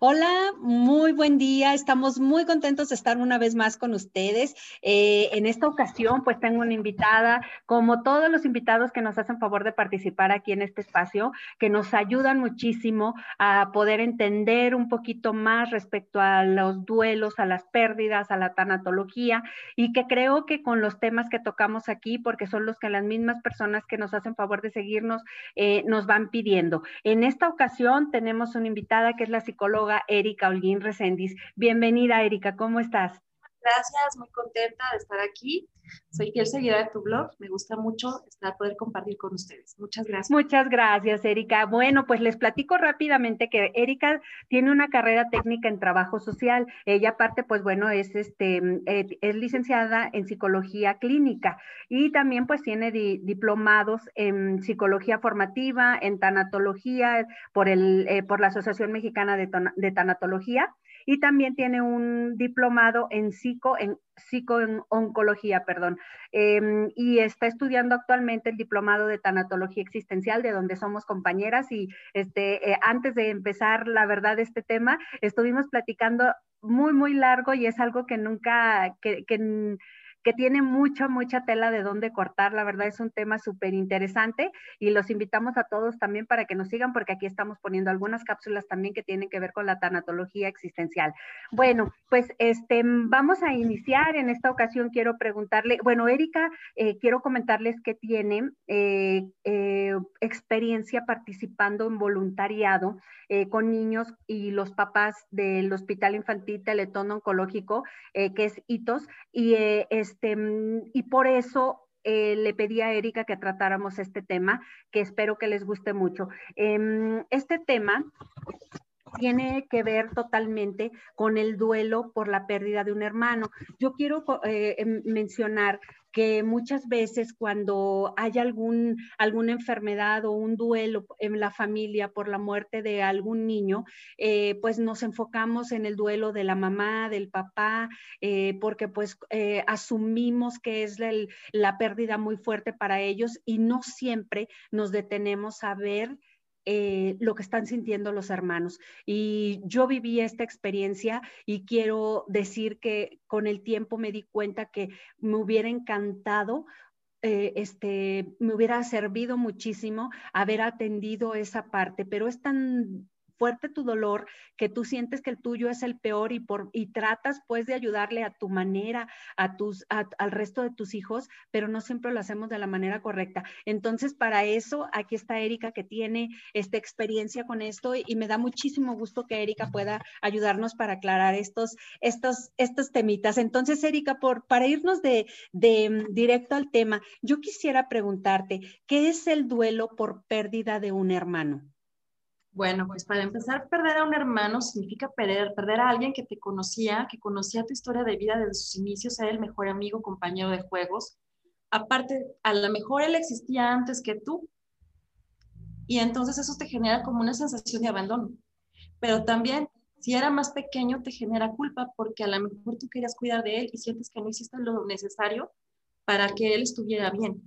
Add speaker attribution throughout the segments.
Speaker 1: Hola, muy buen día. Estamos muy contentos de estar una vez más con ustedes. Eh, en esta ocasión, pues tengo una invitada, como todos los invitados que nos hacen favor de participar aquí en este espacio, que nos ayudan muchísimo a poder entender un poquito más respecto a los duelos, a las pérdidas, a la tanatología, y que creo que con los temas que tocamos aquí, porque son los que las mismas personas que nos hacen favor de seguirnos eh, nos van pidiendo. En esta ocasión tenemos una invitada que es la psicóloga Erika Holguín Reséndiz. Bienvenida, Erika, ¿cómo estás?
Speaker 2: Gracias, muy contenta de estar aquí. Soy fiel seguidora de tu blog. Me gusta mucho estar poder compartir con ustedes. Muchas gracias.
Speaker 1: Muchas gracias, Erika. Bueno, pues les platico rápidamente que Erika tiene una carrera técnica en trabajo social. Ella aparte, pues bueno, es este eh, es licenciada en psicología clínica y también pues tiene diplomados en psicología formativa, en tanatología por el eh, por la Asociación Mexicana de Tanatología y también tiene un diplomado en psico, en oncología, perdón, em, y está estudiando actualmente el diplomado de tanatología existencial, de donde somos compañeras y este, eh, antes de empezar, la verdad, este tema, estuvimos platicando muy, muy largo y es algo que nunca, que, que que tiene mucha, mucha tela de dónde cortar. La verdad es un tema súper interesante y los invitamos a todos también para que nos sigan porque aquí estamos poniendo algunas cápsulas también que tienen que ver con la tanatología existencial. Bueno, pues este, vamos a iniciar. En esta ocasión quiero preguntarle, bueno, Erika, eh, quiero comentarles que tiene eh, eh, experiencia participando en voluntariado con niños y los papás del Hospital Infantil Teletón Oncológico, que es ITOS, y es este, mm, y por eso eh, le pedí a Erika que tratáramos este tema, que espero que les guste mucho. Em, este tema tiene que ver totalmente con el duelo por la pérdida de un hermano. Yo quiero eh, em, mencionar que muchas veces cuando hay algún, alguna enfermedad o un duelo en la familia por la muerte de algún niño, eh, pues nos enfocamos en el duelo de la mamá, del papá, eh, porque pues asumimos que es la pérdida muy fuerte para ellos y no siempre nos detenemos a ver eh, lo que están sintiendo los hermanos. Y yo viví esta experiencia y quiero decir que con el tiempo me di cuenta que me hubiera encantado eh, este, me hubiera servido muchísimo haber atendido esa parte, pero es tan fuerte tu dolor, que tú sientes que el tuyo es el peor y, por, y tratas pues de ayudarle a tu manera, a tus, al resto de tus hijos, pero no siempre lo hacemos de la manera correcta. Entonces, para eso, aquí está Erika que tiene esta experiencia con esto y, me da muchísimo gusto que Erika pueda ayudarnos para aclarar estos, estos, estos temitas. Entonces, Erika, por, para irnos de, de directo al tema, yo quisiera preguntarte, ¿qué es el duelo por pérdida de un hermano?
Speaker 2: Bueno, pues para empezar, perder a un hermano significa perder, perder a alguien que te conocía, que conocía tu historia de vida desde sus inicios, era el mejor amigo, compañero de juegos. Aparte, a lo mejor él existía antes que tú. Y entonces eso te genera como una sensación de abandono. Pero también, si era más pequeño, te genera culpa porque a lo mejor tú querías cuidar de él y sientes que no hiciste lo necesario para que él estuviera bien.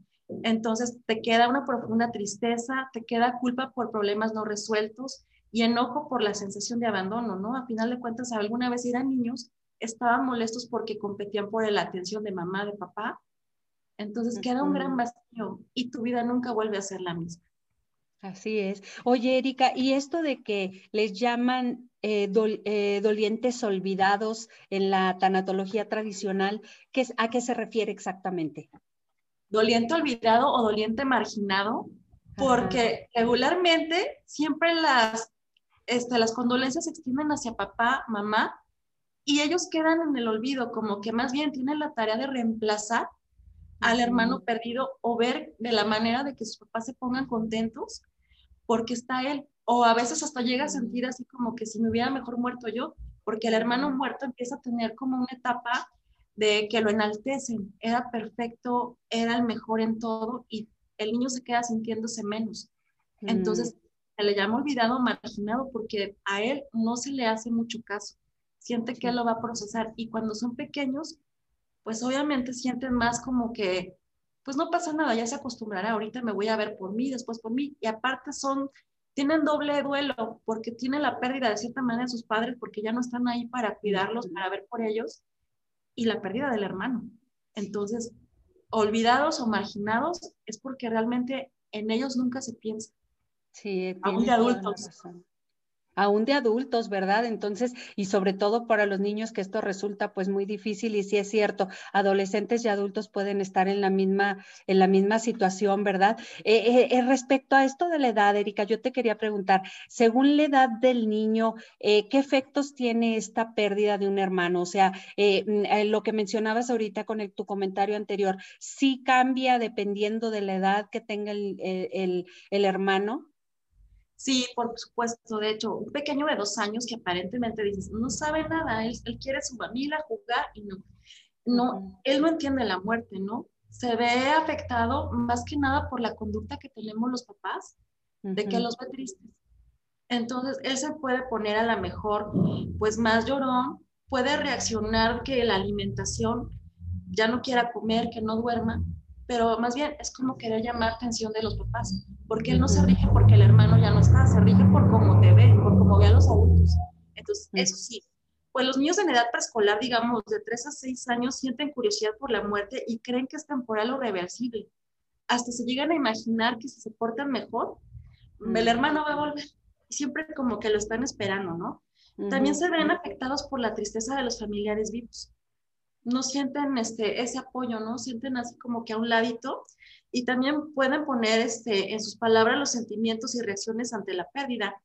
Speaker 2: Entonces te queda una profunda tristeza, te queda culpa por problemas no resueltos y enojo por la sensación de abandono, ¿no? A final de cuentas, alguna vez eran niños, estaban molestos porque competían por la atención de mamá, de papá. Entonces queda un gran vacío y tu vida nunca vuelve a ser la misma.
Speaker 1: Así es. Oye, Erika, ¿y esto de que les llaman eh, eh, dolientes olvidados en la tanatología tradicional, ¿qué, ¿a qué se refiere exactamente?
Speaker 2: Doliente olvidado o doliente marginado, porque regularmente siempre las, este, las condolencias se extienden hacia papá, mamá, y ellos quedan en el olvido, como que más bien tienen la tarea de reemplazar al hermano perdido o ver de la manera de que sus papás se pongan contentos porque está él. O a veces hasta llega a sentir así como que si me hubiera mejor muerto yo, porque el hermano muerto empieza a tener como una etapa de que lo enaltecen, era perfecto, era el mejor en todo y el niño se queda sintiéndose menos. Entonces, se le llama olvidado, marginado, porque a él no se le hace mucho caso. Siente que él lo va a procesar y cuando son pequeños, pues obviamente sienten más como que, pues no pasa nada, ya se acostumbrará, ahorita me voy a ver por mí, después por mí. Y aparte son, tienen doble duelo porque tienen la pérdida de cierta manera de sus padres porque ya no están ahí para cuidarlos, para ver por ellos, y la pérdida del hermano. Entonces, olvidados o marginados es porque realmente en ellos nunca se piensa.
Speaker 1: Sí, aún de adultos aún de adultos, ¿verdad? Entonces, y sobre todo para los niños que esto resulta pues muy difícil y sí es cierto, adolescentes y adultos pueden estar en la misma, en la misma situación, ¿verdad? Eh, eh, eh respecto a esto de la edad, Erika, yo te quería preguntar, según la edad del niño, eh, ¿qué efectos tiene esta pérdida de un hermano? O sea, mm, lo que mencionabas ahorita con tu comentario anterior, ¿sí cambia dependiendo de la edad que tenga el, el, el hermano?
Speaker 2: Sí, por supuesto. De hecho, un pequeño de dos años que aparentemente dices, no sabe nada, él, quiere su familia, jugar y no. No, él no entiende la muerte, ¿no? Se ve afectado más que nada por la conducta que tenemos los papás, de que los ve tristes. Entonces, él se puede poner a la mejor, pues más llorón, puede reaccionar que la alimentación ya no quiera comer, que no duerma, pero más bien es como querer llamar atención de los papás porque él no se rige porque el hermano ya no está, se rige por cómo te ve, por cómo ve a los adultos. Entonces, eso sí, pues los niños en edad preescolar, digamos, de 3 a 6 años, sienten curiosidad por la muerte y creen que es temporal o reversible. Hasta se llegan a imaginar que si se portan mejor, el hermano va a volver. Y siempre como que lo están esperando, ¿no? También se ven afectados por la tristeza de los familiares vivos. No sienten este, ese apoyo, ¿no? Sienten así como que a un ladito y también pueden poner este, en sus palabras los sentimientos y reacciones ante la pérdida.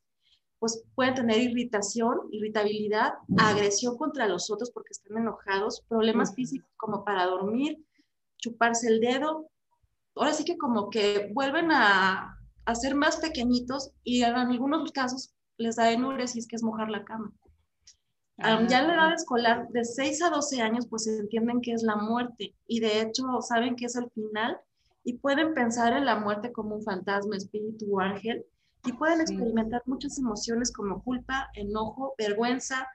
Speaker 2: Pues pueden tener irritación, irritabilidad, agresión contra los otros porque están enojados, problemas físicos como para dormir, chuparse el dedo. Ahora sí que como que vuelven a, a ser más pequeñitos y en algunos casos les da enuresis, que es mojar la cama. Ya en la edad escolar, de 6 a 12 años, pues entienden que es la muerte y de hecho saben que es el final y pueden pensar en la muerte como un fantasma, espíritu o ángel y pueden experimentar muchas emociones como culpa, enojo, vergüenza,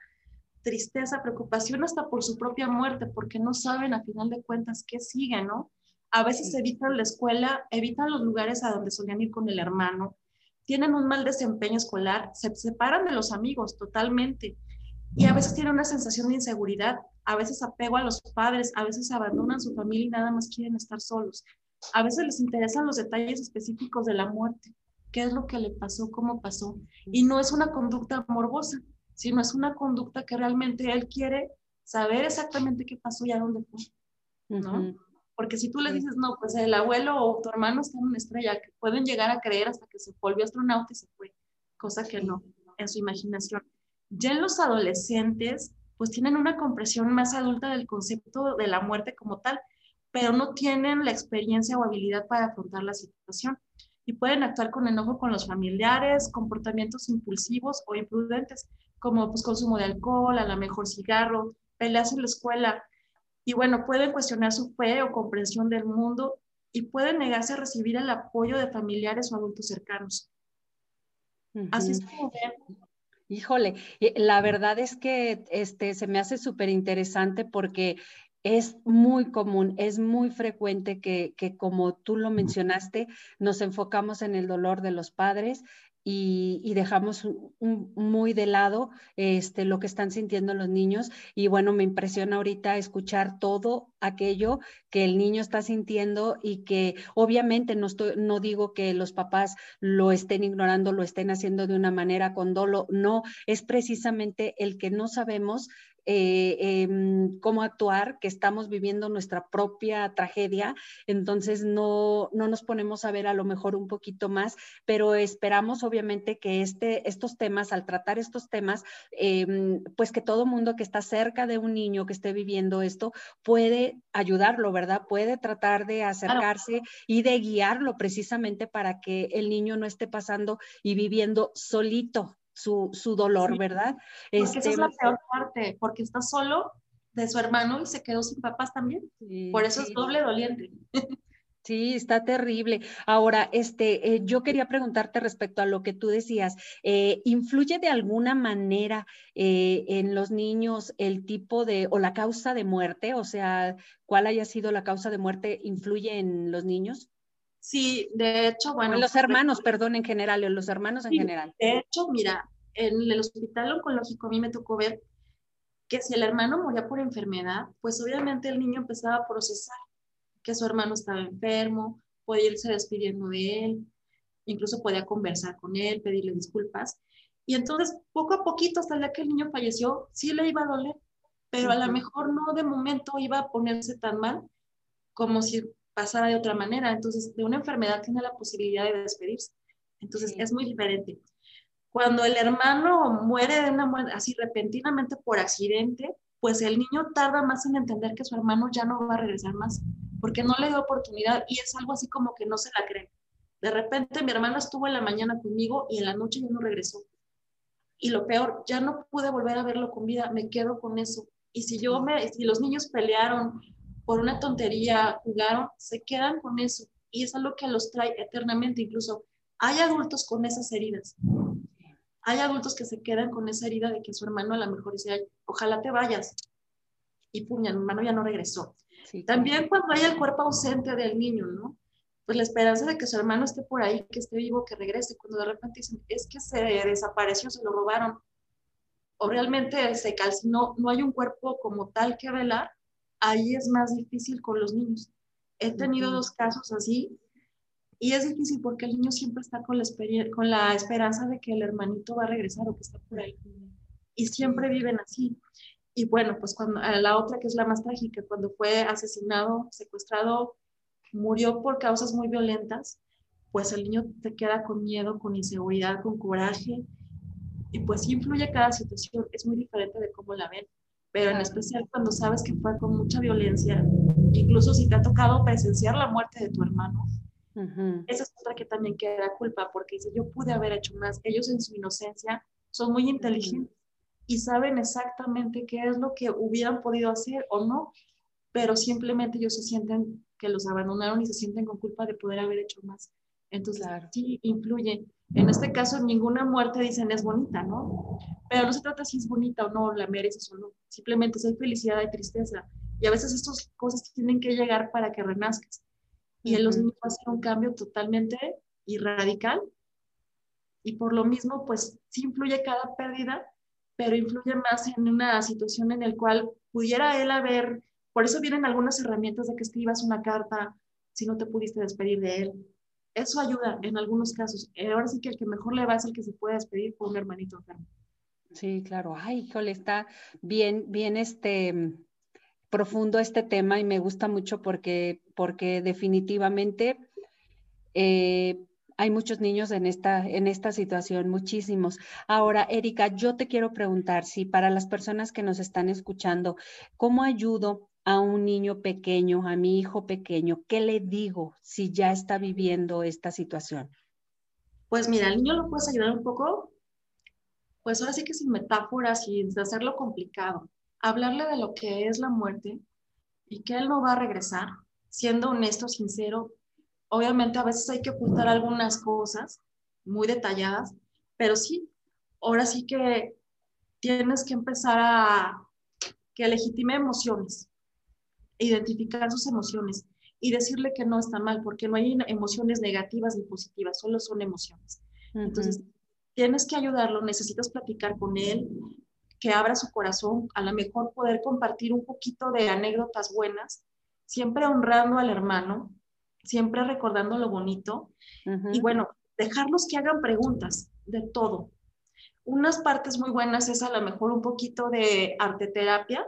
Speaker 2: tristeza, preocupación hasta por su propia muerte, porque no saben a final de cuentas qué sigue, ¿no? A veces evitan la escuela, evitan los lugares a donde solían ir con el hermano, tienen un mal desempeño escolar, se separan de los amigos totalmente y a veces tienen una sensación de inseguridad, a veces apego a los padres, a veces abandonan su familia y nada más quieren estar solos. A veces les interesan los detalles específicos de la muerte, qué es lo que le pasó, cómo pasó. Y no es una conducta morbosa, sino es una conducta que realmente él quiere saber exactamente qué pasó y a dónde fue, ¿no? Porque si tú le dices, no, pues el abuelo o tu hermano está en una estrella, que pueden llegar a creer hasta que se volvió astronauta y se fue, cosa que no, en su imaginación. Ya en los adolescentes, pues tienen una comprensión más adulta del concepto de la muerte como tal, pero no tienen la experiencia o habilidad para afrontar la situación y pueden actuar con enojo con los familiares, comportamientos impulsivos o imprudentes, como pues consumo de alcohol, a lo mejor cigarro, peleas en la escuela. Y bueno, pueden cuestionar su fe o comprensión del mundo y pueden negarse a recibir el apoyo de familiares o adultos cercanos. Así es como
Speaker 1: Híjole, la verdad es que este, se me hace súper interesante porque es muy común, es muy frecuente que, como tú lo mencionaste, nos enfocamos en el dolor de los padres y, dejamos muy de lado este, lo que están sintiendo los niños. Y bueno, me impresiona ahorita escuchar todo aquello que el niño está sintiendo y que obviamente no, estoy, no digo que los papás lo estén ignorando, lo estén haciendo de una manera con dolo, no, es precisamente el que no sabemos eh, em, cómo actuar, que estamos viviendo nuestra propia tragedia, entonces no, no nos ponemos a ver a lo mejor un poquito más, pero esperamos obviamente que este, estos temas, al tratar estos temas, em, pues que todo mundo que está cerca de un niño que esté viviendo esto puede ayudarlo, ¿verdad? Puede tratar de acercarse y de guiarlo precisamente para que el niño no esté pasando y viviendo solito su, su dolor, ¿verdad?
Speaker 2: Porque esa es este, la peor parte, porque está solo de su hermano y se quedó sin papás también. Por eso es doble doliente.
Speaker 1: Sí, está terrible. Ahora, este, eh, yo quería preguntarte respecto a lo que tú decías. Eh, ¿Influye de alguna manera eh, en los niños el tipo de o la causa de muerte? O sea, ¿cuál haya sido la causa de muerte? ¿Influye en los niños?
Speaker 2: Sí, de hecho, bueno.
Speaker 1: en los hermanos, perdón, en general, en los hermanos en general.
Speaker 2: De hecho, mira, en el hospital oncológico a mí me tocó ver que si el hermano moría por enfermedad, pues obviamente el niño empezaba a procesar que su hermano estaba enfermo, podía irse despidiendo de él, incluso podía conversar con él, pedirle disculpas. Y entonces, poco a poquito, hasta el día que el niño falleció, sí le iba a doler, pero a lo mejor no de momento iba a ponerse tan mal como si pasara de otra manera. Entonces, de una enfermedad tiene la posibilidad de despedirse. Entonces, es muy diferente. Cuando el hermano muere de una muerte así repentinamente por accidente, pues el niño tarda más en entender que su hermano ya no va a regresar más porque no le dio oportunidad y es algo así como que no se la cree. De repente mi hermano estuvo en la mañana conmigo y en la noche ya no regresó. Y lo peor, ya no pude volver a verlo con vida, me quedo con eso. Y si yo me, si los niños pelearon por una tontería, jugaron, se quedan con eso. Y es algo que los trae eternamente. Incluso hay adultos con esas heridas. Hay adultos que se quedan con esa herida de que su hermano a lo mejor dice, ojalá te vayas. Y pum, mi hermano ya no regresó. También cuando hay el cuerpo ausente del niño, ¿no? Pues la esperanza de que su hermano esté por ahí, que esté vivo, que regrese, cuando de repente dicen, es que se desapareció, se lo robaron, o realmente se calcinó, no hay un cuerpo como tal que velar, ahí es más difícil con los niños. He tenido dos casos así y es difícil porque el niño siempre está con la, con la esperanza de que el hermanito va a regresar o que está por ahí. Y siempre viven así. Y bueno, pues cuando la otra que es la más trágica, cuando fue asesinado, secuestrado, murió por causas muy violentas, pues el niño te queda con miedo, con inseguridad, con coraje, y pues influye cada situación, es muy diferente de cómo la ven, pero en especial cuando sabes que fue con mucha violencia, incluso si te ha tocado presenciar la muerte de tu hermano, esa es otra que también queda culpa, porque dice, yo pude haber hecho más, ellos en su inocencia son muy inteligentes y saben exactamente qué es lo que hubieran podido hacer o no, pero simplemente ellos se sienten que los abandonaron y se sienten con culpa de poder haber hecho más. Entonces, sí influye. En este caso, ninguna muerte dicen es bonita, ¿no? Pero no se trata si es bonita o no, la mereces o no. Simplemente es felicidad y tristeza. Y a veces estas cosas tienen que llegar para que renazcas. Y en los niños va a ser un cambio totalmente y radical. Y por lo mismo, pues sí influye cada pérdida, pero influye más en una situación en la cual pudiera él haber, por eso vienen algunas herramientas de que escribas una carta si no te pudiste despedir de él. Eso ayuda en algunos casos. Eh, ahora sí que el que mejor le va es el que se puede despedir por un hermanito enfermo.
Speaker 1: Sí, claro. Ay, híjole, está bien, bien este profundo este tema y me gusta mucho porque, porque definitivamente eh, hay muchos niños en esta, en esta situación, muchísimos. Ahora, Erika, yo te quiero preguntar si para las personas que nos están escuchando, ¿cómo ayudo a un niño pequeño, a mi hijo pequeño? ¿Qué le digo si ya está viviendo esta situación?
Speaker 2: Pues mira, al niño lo puedes ayudar un poco, pues ahora sí que sin metáforas, sin hacerlo complicado. Hablarle de lo que es la muerte y que él no va a regresar, siendo honesto, sincero, Obviamente a veces hay que ocultar algunas cosas muy detalladas, pero sí, ahora sí que tienes que empezar a que legitime emociones, identificar sus emociones y decirle que no está mal, porque no hay emociones negativas ni positivas, solo son emociones. Entonces, tienes que ayudarlo, necesitas platicar con él, que abra su corazón, a lo mejor poder compartir un poquito de anécdotas buenas, siempre honrando al hermano, siempre recordando lo bonito. Y bueno, dejarlos que hagan preguntas de todo. Unas partes muy buenas es a lo mejor un poquito de arte terapia.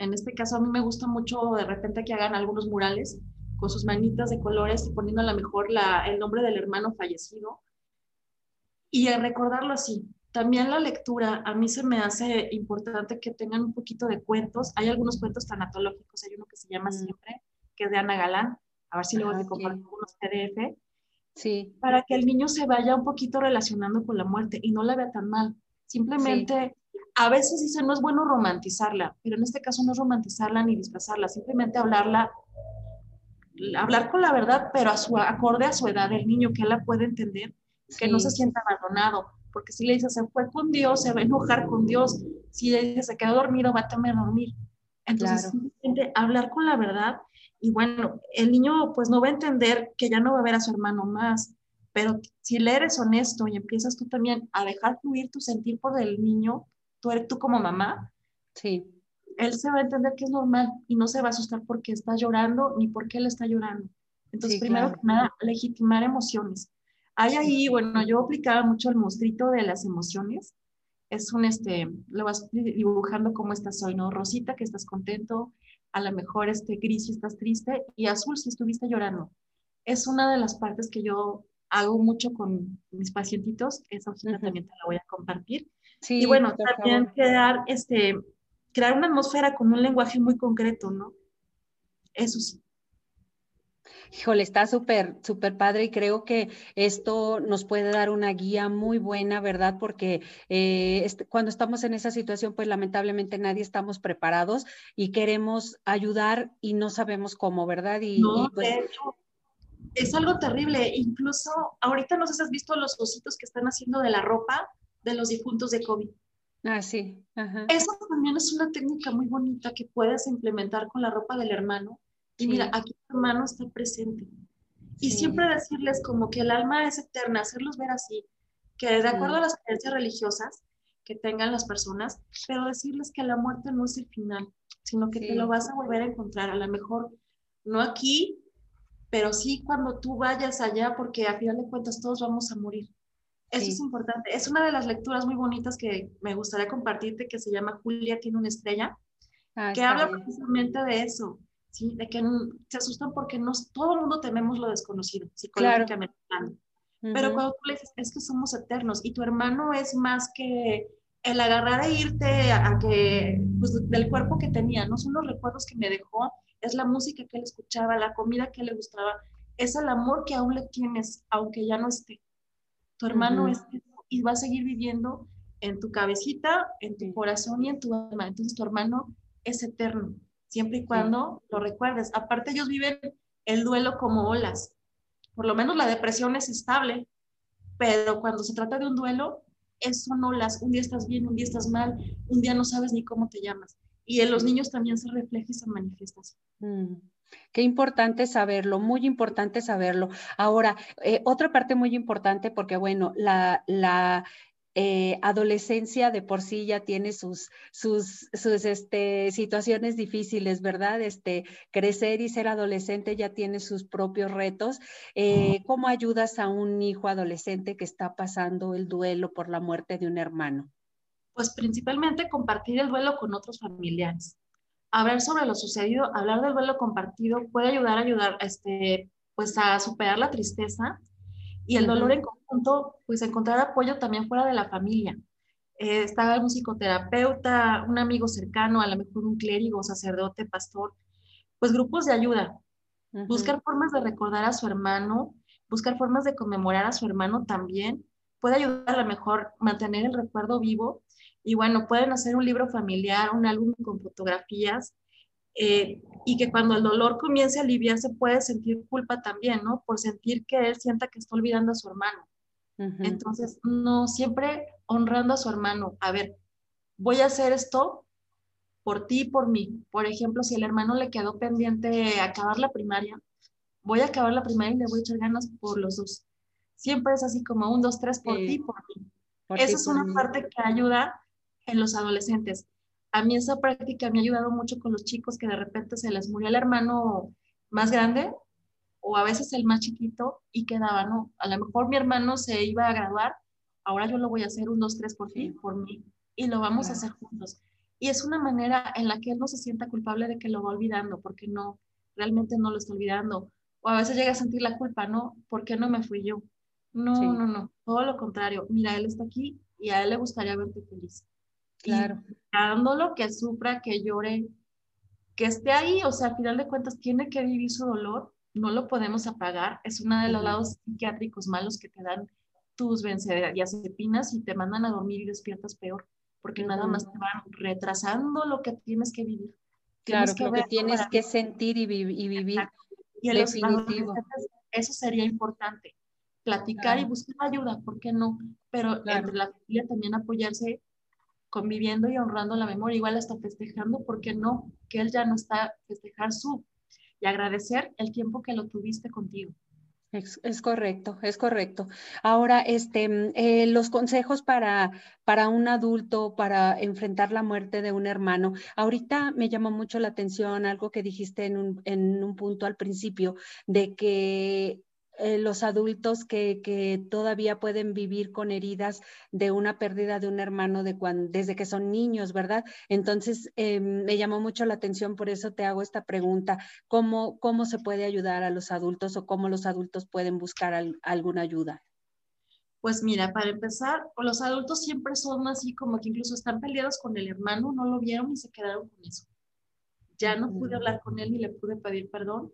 Speaker 2: En este caso a mí me gusta mucho de repente que hagan algunos murales con sus manitas de colores y poniendo a lo mejor la, el nombre del hermano fallecido. Y recordarlo así. También la lectura, a mí se me hace importante que tengan un poquito de cuentos. Hay algunos cuentos tanatológicos, hay uno que se llama mm. Siempre, que es de Ana Galán, a ver si luego te comparto unos PDF.
Speaker 1: Sí.
Speaker 2: Para que el niño se vaya un poquito relacionando con la muerte y no la vea tan mal. Simplemente, a veces dice, no es bueno romantizarla, pero en este caso no es romantizarla ni disfrazarla, simplemente hablarla, hablar con la verdad, pero a su, acorde a su edad del niño, que él la puede entender, que no se sienta abandonado, porque si le dices, se fue con Dios, se va a enojar con Dios, si le dices, se quedó dormido, va a temer dormir. Entonces, simplemente hablar con la verdad y bueno, el niño pues no va a entender que ya no va a ver a su hermano más, pero si le eres honesto y empiezas tú también a dejar fluir tu sentir por el niño, tú, eres, tú como mamá,
Speaker 1: sí.
Speaker 2: él se va a entender que es normal y no se va a asustar porque está llorando ni porque él está llorando. Entonces, primero que nada, legitimar emociones. Hay ahí, bueno, yo aplicaba mucho el monstruito de las emociones. Es un, este, lo vas dibujando cómo estás hoy, ¿no? Rosita, que estás contento, a lo mejor este gris si estás triste y azul si estuviste llorando. Es una de las partes que yo hago mucho con mis pacientitos, esa hojita también te la voy a compartir. Sí, y bueno, también crear, este, crear una atmósfera con un lenguaje muy concreto, ¿no? Eso sí.
Speaker 1: Híjole, está súper, súper padre y creo que esto nos puede dar una guía muy buena, ¿verdad? Porque eh, este, cuando estamos en esa situación, pues lamentablemente nadie estamos preparados y queremos ayudar y no sabemos cómo, ¿verdad? Y,
Speaker 2: no,
Speaker 1: pues
Speaker 2: de hecho, es algo terrible. Incluso ahorita no sé si has visto los ositos que están haciendo de la ropa de los difuntos de COVID.
Speaker 1: Ah, sí.
Speaker 2: Eso también es una técnica muy bonita que puedes implementar con la ropa del hermano y mira, aquí tu hermano está presente. Y siempre decirles como que el alma es eterna, hacerlos ver así, que de acuerdo a las creencias religiosas que tengan las personas, pero decirles que la muerte no es el final, sino que te lo vas a volver a encontrar, a lo mejor no aquí, pero sí cuando tú vayas allá, porque a final de cuentas todos vamos a morir. Eso es importante. Es una de las lecturas muy bonitas que me gustaría compartirte, que se llama Julia tiene una estrella, ah, que habla precisamente de eso, ¿sí? De que se asustan porque no, todo el mundo tememos lo desconocido, psicológicamente Pero cuando tú le dices, es que somos eternos y tu hermano es más que el agarrar e irte a, que, pues del cuerpo que tenía, no son los recuerdos que me dejó, es la música que él escuchaba, la comida que le gustaba, es el amor que aún le tienes, aunque ya no esté. Tu hermano es y va a seguir viviendo en tu cabecita, en tu corazón y en tu alma. Entonces tu hermano es eterno siempre y cuando lo recuerdes. Aparte, ellos viven el duelo como olas. Por lo menos la depresión es estable, pero cuando se trata de un duelo, es son olas. Un día estás bien, un día estás mal, un día no sabes ni cómo te llamas. Y en los niños también se refleja y se manifiesta.
Speaker 1: Mm, qué importante saberlo, muy importante saberlo. Ahora, eh, otra parte muy importante, porque bueno, la, eh, adolescencia de por sí ya tiene sus, sus, sus este, situaciones difíciles, ¿verdad? Este, crecer y ser adolescente ya tiene sus propios retos. Eh, ¿Cómo ayudas a un hijo adolescente que está pasando el duelo por la muerte de un hermano?
Speaker 2: Pues principalmente compartir el duelo con otros familiares. Hablar sobre lo sucedido, hablar del duelo compartido puede ayudar a ayudar este, pues a superar la tristeza y el dolor en conjunto, pues encontrar apoyo también fuera de la familia. Eh, está un psicoterapeuta, un amigo cercano, a lo mejor un clérigo, sacerdote, pastor, pues grupos de ayuda. Buscar formas de recordar a su hermano, buscar formas de conmemorar a su hermano también puede ayudar a lo mejor mantener el recuerdo vivo. Y bueno, pueden hacer un libro familiar, un álbum con fotografías, eh, y que cuando el dolor comience a aliviarse puede sentir culpa también, ¿no? Por sentir que él sienta que está olvidando a su hermano. Entonces, no, siempre honrando a su hermano. A ver, voy a hacer esto por ti y por mí. Por ejemplo, si el hermano le quedó pendiente acabar la primaria, voy a acabar la primaria y le voy a echar ganas por los dos. Siempre es así como un, dos, tres, por ti y por mí. Esa es una parte que ayuda en los adolescentes a mí esa práctica me ha ayudado mucho con los chicos que de repente se les murió el hermano más grande o a veces el más chiquito y quedaba, ¿no? A lo mejor mi hermano se iba a graduar, ahora yo lo voy a hacer un, dos, tres por ti, por mí, y lo vamos a hacer juntos. Y es una manera en la que él no se sienta culpable de que lo va olvidando, porque no, realmente no lo está olvidando. O a veces llega a sentir la culpa, ¿no? ¿Por qué no me fui yo? No, no, no, todo lo contrario. Mira, él está aquí y a él le gustaría verte feliz.
Speaker 1: Claro.
Speaker 2: dándolo, que sufra, que llore, que esté ahí, o sea, al final de cuentas tiene que vivir su dolor no lo podemos apagar, es uno de los lados psiquiátricos malos que te dan tus benzodiazepinas y te mandan a dormir y despiertas peor, porque nada más te van retrasando lo que tienes que vivir.
Speaker 1: Claro, lo que tienes que sentir y, vivir.
Speaker 2: Y definitivo. Eso sería importante. Platicar y buscar ayuda, ¿por qué no? Pero entre la familia también apoyarse conviviendo y honrando la memoria, igual hasta festejando, ¿por qué no? Que él ya no está, festejar su y agradecer el tiempo que lo tuviste contigo.
Speaker 1: Es, correcto, es correcto. Ahora, este, mm, eh, los consejos para, para un adulto, para enfrentar la muerte de un hermano. Ahorita me llamó mucho la atención algo que dijiste en un, en un punto al principio, de que eh, los adultos que, que, todavía pueden vivir con heridas de una pérdida de un hermano de cuando, desde que son niños, ¿verdad? Entonces, eh, me llamó mucho la atención, por eso te hago esta pregunta, ¿cómo, cómo se puede ayudar a los adultos o cómo los adultos pueden buscar alguna ayuda?
Speaker 2: Pues mira, para empezar, los adultos siempre son así como que incluso están peleados con el hermano, no lo vieron y se quedaron con eso. Ya no pude hablar con él ni le pude pedir perdón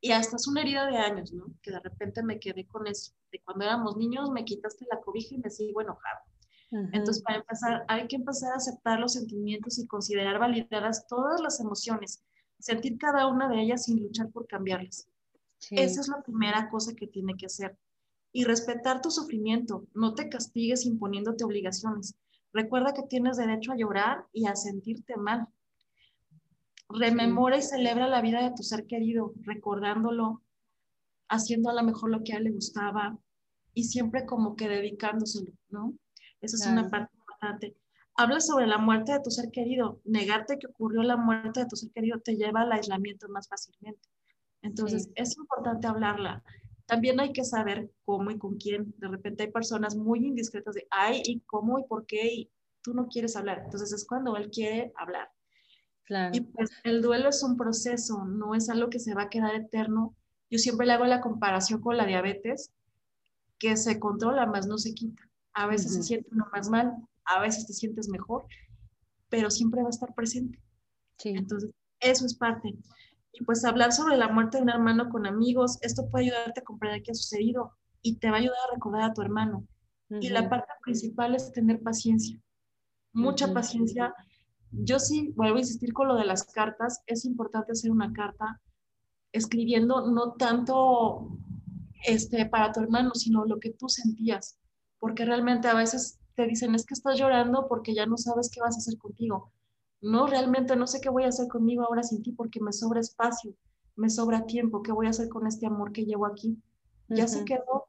Speaker 2: y hasta es una herida de años, ¿no? Que de repente me quedé con eso. De cuando éramos niños me quitaste la cobija y me sigo enojado. Entonces, para empezar, hay que empezar a aceptar los sentimientos y considerar validadas todas las emociones, sentir cada una de ellas sin luchar por cambiarlas. Esa es la primera cosa que tiene que hacer. Y respetar tu sufrimiento, no te castigues imponiéndote obligaciones. Recuerda que tienes derecho a llorar y a sentirte mal. Rememora y celebra la vida de tu ser querido, recordándolo, haciendo a lo mejor lo que a él le gustaba y siempre como que dedicándoselo, ¿no? Esa es una parte importante. Habla sobre la muerte de tu ser querido. Negarte que ocurrió la muerte de tu ser querido te lleva al aislamiento más fácilmente. Entonces, es importante hablarla. También hay que saber cómo y con quién. De repente hay personas muy indiscretas de, ay, ¿y cómo y por qué? Y tú no quieres hablar. Entonces, es cuando él quiere hablar. Y pues el duelo es un proceso, no es algo que se va a quedar eterno. Yo siempre le hago la comparación con la diabetes, que se controla, más no se quita. A veces se siente uno más mal, a veces te sientes mejor, pero siempre va a estar presente. Entonces, eso es parte. Y pues hablar sobre la muerte de un hermano con amigos, esto puede ayudarte a comprender qué ha sucedido y te va a ayudar a recordar a tu hermano. Y la parte principal es tener paciencia, mucha paciencia yo sí vuelvo a insistir con lo de las cartas, es importante hacer una carta escribiendo no tanto este, para tu hermano, sino lo que tú sentías, porque realmente a veces te dicen es que estás llorando porque ya no sabes qué vas a hacer contigo. No, realmente no sé qué voy a hacer conmigo ahora sin ti porque me sobra espacio, me sobra tiempo, ¿qué voy a hacer con este amor que llevo aquí? Ya se quedó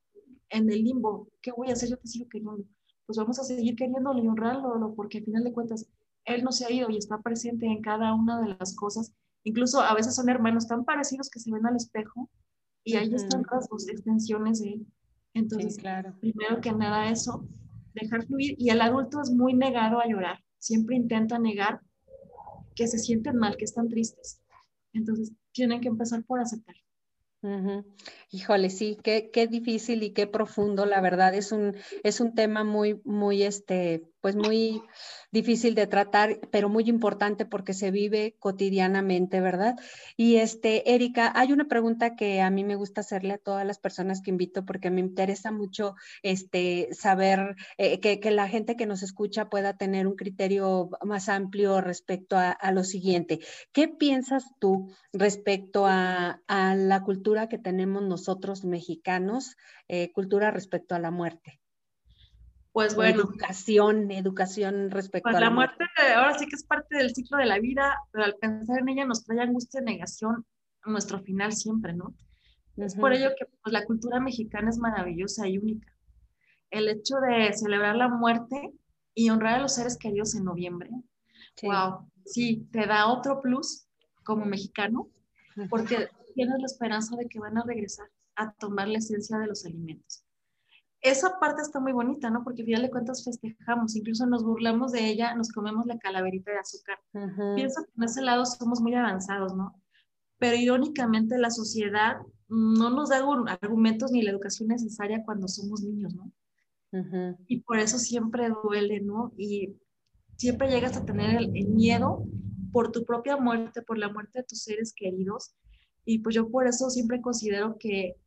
Speaker 2: en el limbo, ¿qué voy a hacer? Yo te sigo queriendo. Pues vamos a seguir queriéndolo y honrándolo porque al final de cuentas él no se ha ido y está presente en cada una de las cosas. Incluso a veces son hermanos tan parecidos que se ven al espejo y ahí están las dos extensiones de él. Entonces, claro. primero que nada eso, dejar fluir. Y el adulto es muy negado a llorar. Siempre intenta negar que se sienten mal, que están tristes. Entonces, tienen que empezar por aceptar.
Speaker 1: Híjole, sí, qué, qué, difícil y qué profundo, la verdad, es un, es un tema muy, muy, este, pues muy difícil de tratar, pero muy importante porque se vive cotidianamente, ¿verdad? Y este, Erika, hay una pregunta que a mí me gusta hacerle a todas las personas que invito porque me interesa mucho este, saber eh, que, que, la gente que nos escucha pueda tener un criterio más amplio respecto a, lo siguiente. ¿Qué piensas tú respecto a, a, la cultura que tenemos nosotros mexicanos, eh, cultura respecto a la muerte?
Speaker 2: Pues bueno.
Speaker 1: Educación, educación respecto
Speaker 2: pues a la, muerte. Ahora sí que es parte del ciclo de la vida, pero al pensar en ella nos trae angustia y negación a nuestro final siempre, ¿no? Es por ello que pues, la cultura mexicana es maravillosa y única. El hecho de celebrar la muerte y honrar a los seres queridos en noviembre, wow, sí, te da otro plus como mexicano, porque tienes la esperanza de que van a regresar a tomar la esencia de los alimentos esa parte está muy bonita, ¿no? Porque al final de cuentas festejamos, incluso nos burlamos de ella, nos comemos la calaverita de azúcar. Pienso que en ese lado somos muy avanzados, ¿no? Pero irónicamente la sociedad no nos da argumentos ni la educación necesaria cuando somos niños, ¿no? Y por eso siempre duele, ¿no? Y siempre llegas a tener el, miedo por tu propia muerte, por la muerte de tus seres queridos, Y pues yo por eso siempre considero que,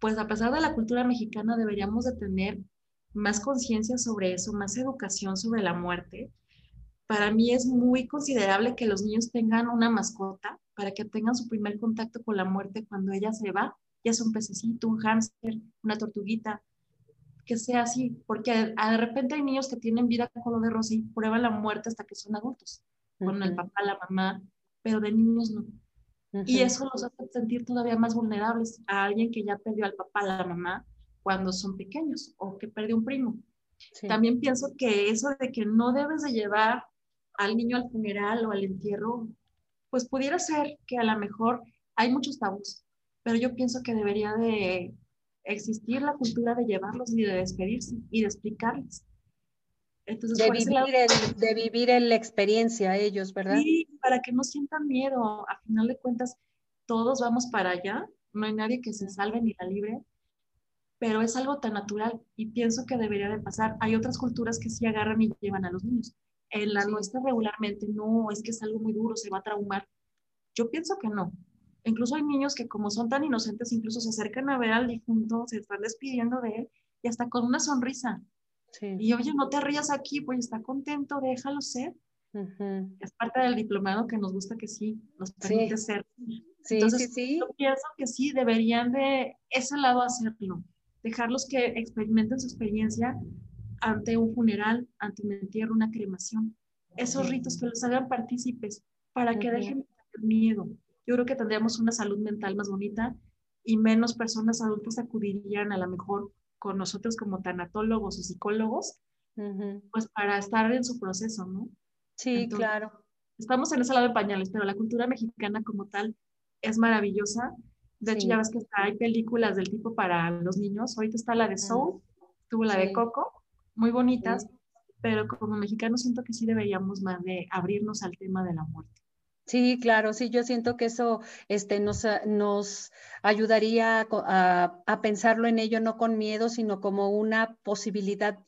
Speaker 2: pues a pesar de la cultura mexicana, deberíamos de tener más conciencia sobre eso, más educación sobre la muerte. Para mí es muy considerable que los niños tengan una mascota para que tengan su primer contacto con la muerte cuando ella se va, ya sea un pececito, un hámster, una tortuguita, que sea así, porque de repente hay niños que tienen vida con lo de rosa y prueban la muerte hasta que son adultos, con el papá, la mamá, pero de niños no. Y eso los hace sentir todavía más vulnerables a alguien que ya perdió al papá, la mamá, cuando son pequeños o que perdió un primo. También pienso que eso de que no debes de llevar al niño al funeral o al entierro, pues pudiera ser que a lo mejor hay muchos tabús, pero yo pienso que debería de existir la cultura de llevarlos y de despedirse y de explicarles.
Speaker 1: Entonces, de, vivir el, de vivir la experiencia ellos, ¿verdad?
Speaker 2: Sí, para que no sientan miedo. A final de cuentas, todos vamos para allá, no hay nadie que se salve ni la libre, pero es algo tan natural y pienso que debería de pasar. Hay otras culturas que sí agarran y llevan a los niños. En la nuestra regularmente no, es que es algo muy duro, se va a traumar. Yo pienso que no. Incluso hay niños que como son tan inocentes, incluso se acercan a ver al difunto, se están despidiendo de él y hasta con una sonrisa. Y oye, no te rías aquí, pues está contento, déjalo ser. Es parte del diplomado que nos gusta que sí, nos permite ser.
Speaker 1: Sí, Entonces, sí,
Speaker 2: yo pienso que sí, deberían de ese lado hacerlo, dejarlos que experimenten su experiencia ante un funeral, ante un entierro, una cremación. Esos ritos que los hagan partícipes para que dejen de tener miedo. Yo creo que tendríamos una salud mental más bonita y menos personas adultas acudirían a lo mejor con nosotros como tanatólogos o psicólogos, pues para estar en su proceso, ¿no?
Speaker 1: Sí, claro.
Speaker 2: Estamos en ese lado de pañales, pero la cultura mexicana como tal es maravillosa. De hecho, ya ves que hay películas del tipo para los niños. Ahorita está la de Soul, tuvo la de Coco, muy bonitas, pero como mexicanos siento que sí deberíamos más de abrirnos al tema de la muerte.
Speaker 1: Sí, claro, sí, yo siento que eso este, nos, ah, nos ayudaría a, a, pensarlo en ello no con miedo, sino como una posibilidad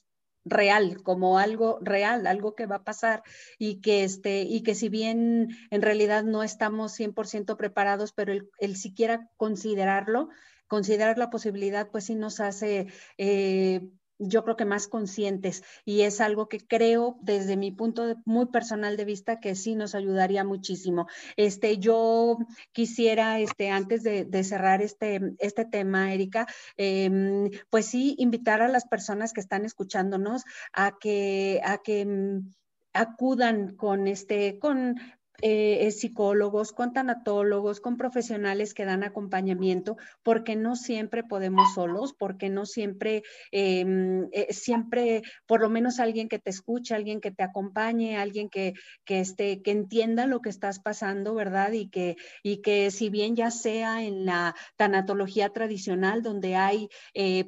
Speaker 1: real, como algo real, algo que va a pasar y que, este, y que si bien en realidad no estamos 100% preparados, pero el, el siquiera considerarlo, considerar la posibilidad, pues sí nos hace eh, yo creo que más conscientes y es algo que creo desde mi punto muy personal de vista que sí nos ayudaría muchísimo. Este, yo quisiera, este, antes de, cerrar este, este tema, Erika, em, pues sí, invitar a las personas que están escuchándonos a que, a que mm, acudan con este, con eh, psicólogos, con tanatólogos, con profesionales que dan acompañamiento, porque no siempre podemos solos, porque no siempre, em, eh, siempre, por lo menos alguien que te escuche, alguien que te acompañe, alguien que, que, esté, que entienda lo que estás pasando, ¿verdad? Y que, y que si bien ya sea en la tanatología tradicional, donde hay eh,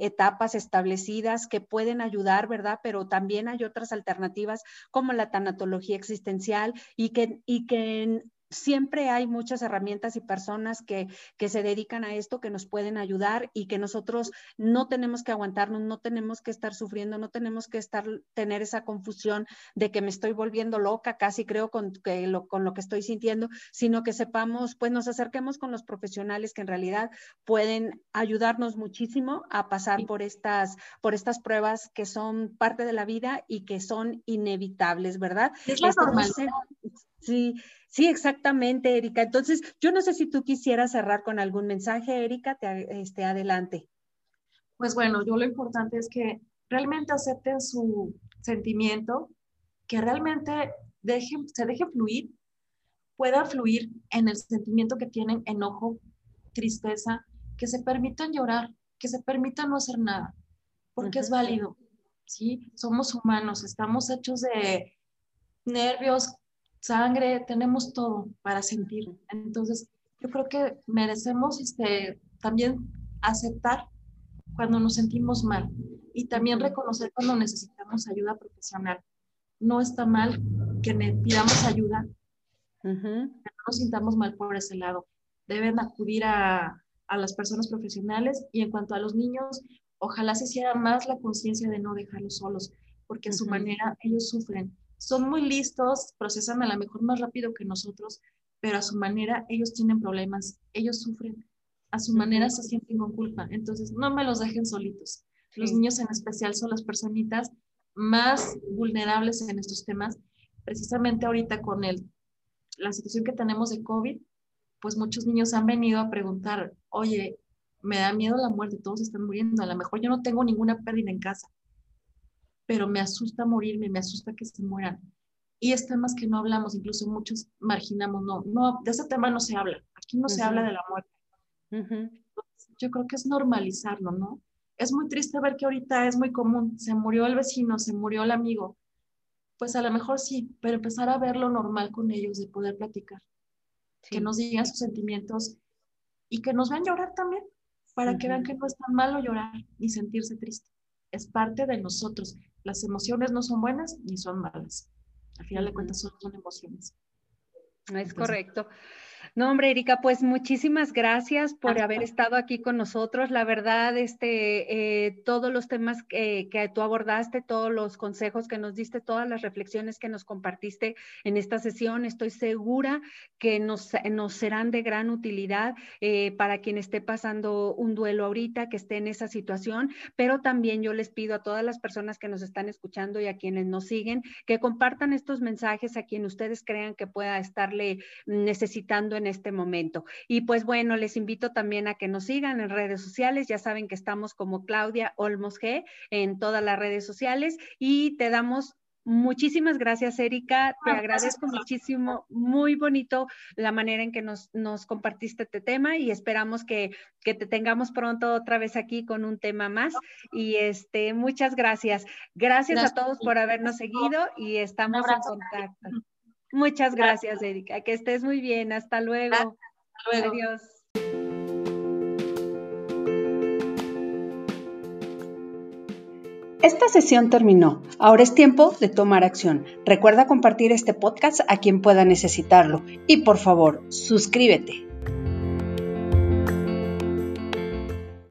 Speaker 1: etapas establecidas que pueden ayudar, ¿verdad? Pero también hay otras alternativas como la tanatología existencial y que, y que siempre hay muchas herramientas y personas que, que, se dedican a esto, que nos pueden ayudar y que nosotros no tenemos que aguantarnos, no tenemos que estar sufriendo, no tenemos que estar, tener esa confusión de que me estoy volviendo loca, casi creo con, que lo, con lo que estoy sintiendo, sino que sepamos, pues nos acerquemos con los profesionales que en realidad pueden ayudarnos muchísimo a pasar por estas, por estas pruebas que son parte de la vida y que son inevitables, ¿verdad?
Speaker 2: Es la normalidad.
Speaker 1: Sí, sí, exactamente, Erika. Entonces, yo no sé si tú quisieras cerrar con algún mensaje, Erika, te, este, adelante.
Speaker 2: Pues bueno, yo lo importante es que realmente acepten su sentimiento, que realmente dejen, se deje fluir, pueda fluir en el sentimiento que tienen, enojo, tristeza, que se permitan llorar, que se permitan no hacer nada, porque es válido, ¿sí? Somos humanos, estamos hechos de nervios, sangre, tenemos todo para sentir. Entonces, yo creo que merecemos este, también aceptar cuando nos sentimos mal y también reconocer cuando necesitamos ayuda profesional. No está mal que pidamos ayuda, que no nos sintamos mal por ese lado. Deben acudir a, a las personas profesionales y en cuanto a los niños, ojalá se hiciera más la conciencia de no dejarlos solos, porque en su manera ellos sufren son muy listos, procesan a lo mejor más rápido que nosotros, pero a su manera ellos tienen problemas, ellos sufren, a su manera se sienten con culpa. Entonces, no me los dejen solitos. Los niños en especial son las personitas más vulnerables en estos temas. Precisamente ahorita con el, la situación que tenemos de COVID, pues muchos niños han venido a preguntar, oye, me da miedo la muerte, todos están muriendo, a lo mejor yo no tengo ninguna pérdida en casa, pero me asusta morirme, me asusta que se mueran. Y es temas que no hablamos, incluso muchos marginamos, no, no, de ese tema no se habla, aquí no se habla de la muerte. Yo creo que es normalizarlo, ¿no? Es muy triste ver que ahorita es muy común, se murió el vecino, se murió el amigo, pues a lo mejor sí, pero empezar a verlo normal con ellos, de poder platicar, que nos digan sus sentimientos y que nos vean llorar también, para que vean que no es tan malo llorar ni sentirse triste. Es parte de nosotros. Las emociones no son buenas ni son malas. Al final de cuentas son, son emociones.
Speaker 1: Es correcto. No, hombre, Erika, pues muchísimas gracias por haber estado aquí con nosotros. La verdad, este, eh, todos los temas que, que, tú abordaste, todos los consejos que nos diste, todas las reflexiones que nos compartiste en esta sesión, estoy segura que nos, nos serán de gran utilidad eh, para quien esté pasando un duelo ahorita, que esté en esa situación, pero también yo les pido a todas las personas que nos están escuchando y a quienes nos siguen, que compartan estos mensajes a quien ustedes crean que pueda estarle necesitando en este momento. Y pues bueno, les invito también a que nos sigan en redes sociales. Ya saben que estamos como Claudia Olmos G en todas las redes sociales y te damos Muchísimas gracias, Erika. Te agradezco muchísimo. Muy bonito la manera en que nos, nos compartiste este tema y esperamos que, que, te tengamos pronto otra vez aquí con un tema más. Y este, muchas gracias. Gracias, a todos por habernos seguido y estamos en contacto. Muchas gracias, Erika. Que estés muy bien. Hasta luego. Hasta luego. Adiós. Esta sesión terminó. Ahora es tiempo de tomar acción. Recuerda compartir este podcast a quien pueda necesitarlo. Y por favor, suscríbete.